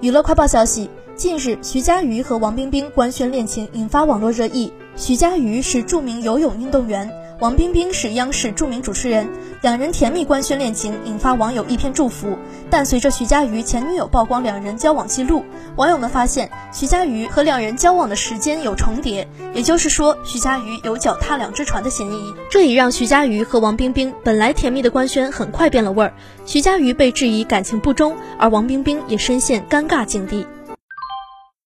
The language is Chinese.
娱乐快报消息：近日，徐嘉余和王冰冰官宣恋情，引发网络热议。徐嘉余是著名游泳运动员，王冰冰是央视著名主持人，两人甜蜜官宣恋情，引发网友一片祝福。但随着徐嘉余前女友曝光两人交往记录，网友们发现徐嘉余和两人交往的时间有重叠，也就是说，徐嘉余有脚踏两只船的嫌疑。这也让徐嘉余和王冰冰本来甜蜜的官宣很快变了味儿。徐嘉余被质疑感情不忠，而王冰冰也深陷尴尬境地。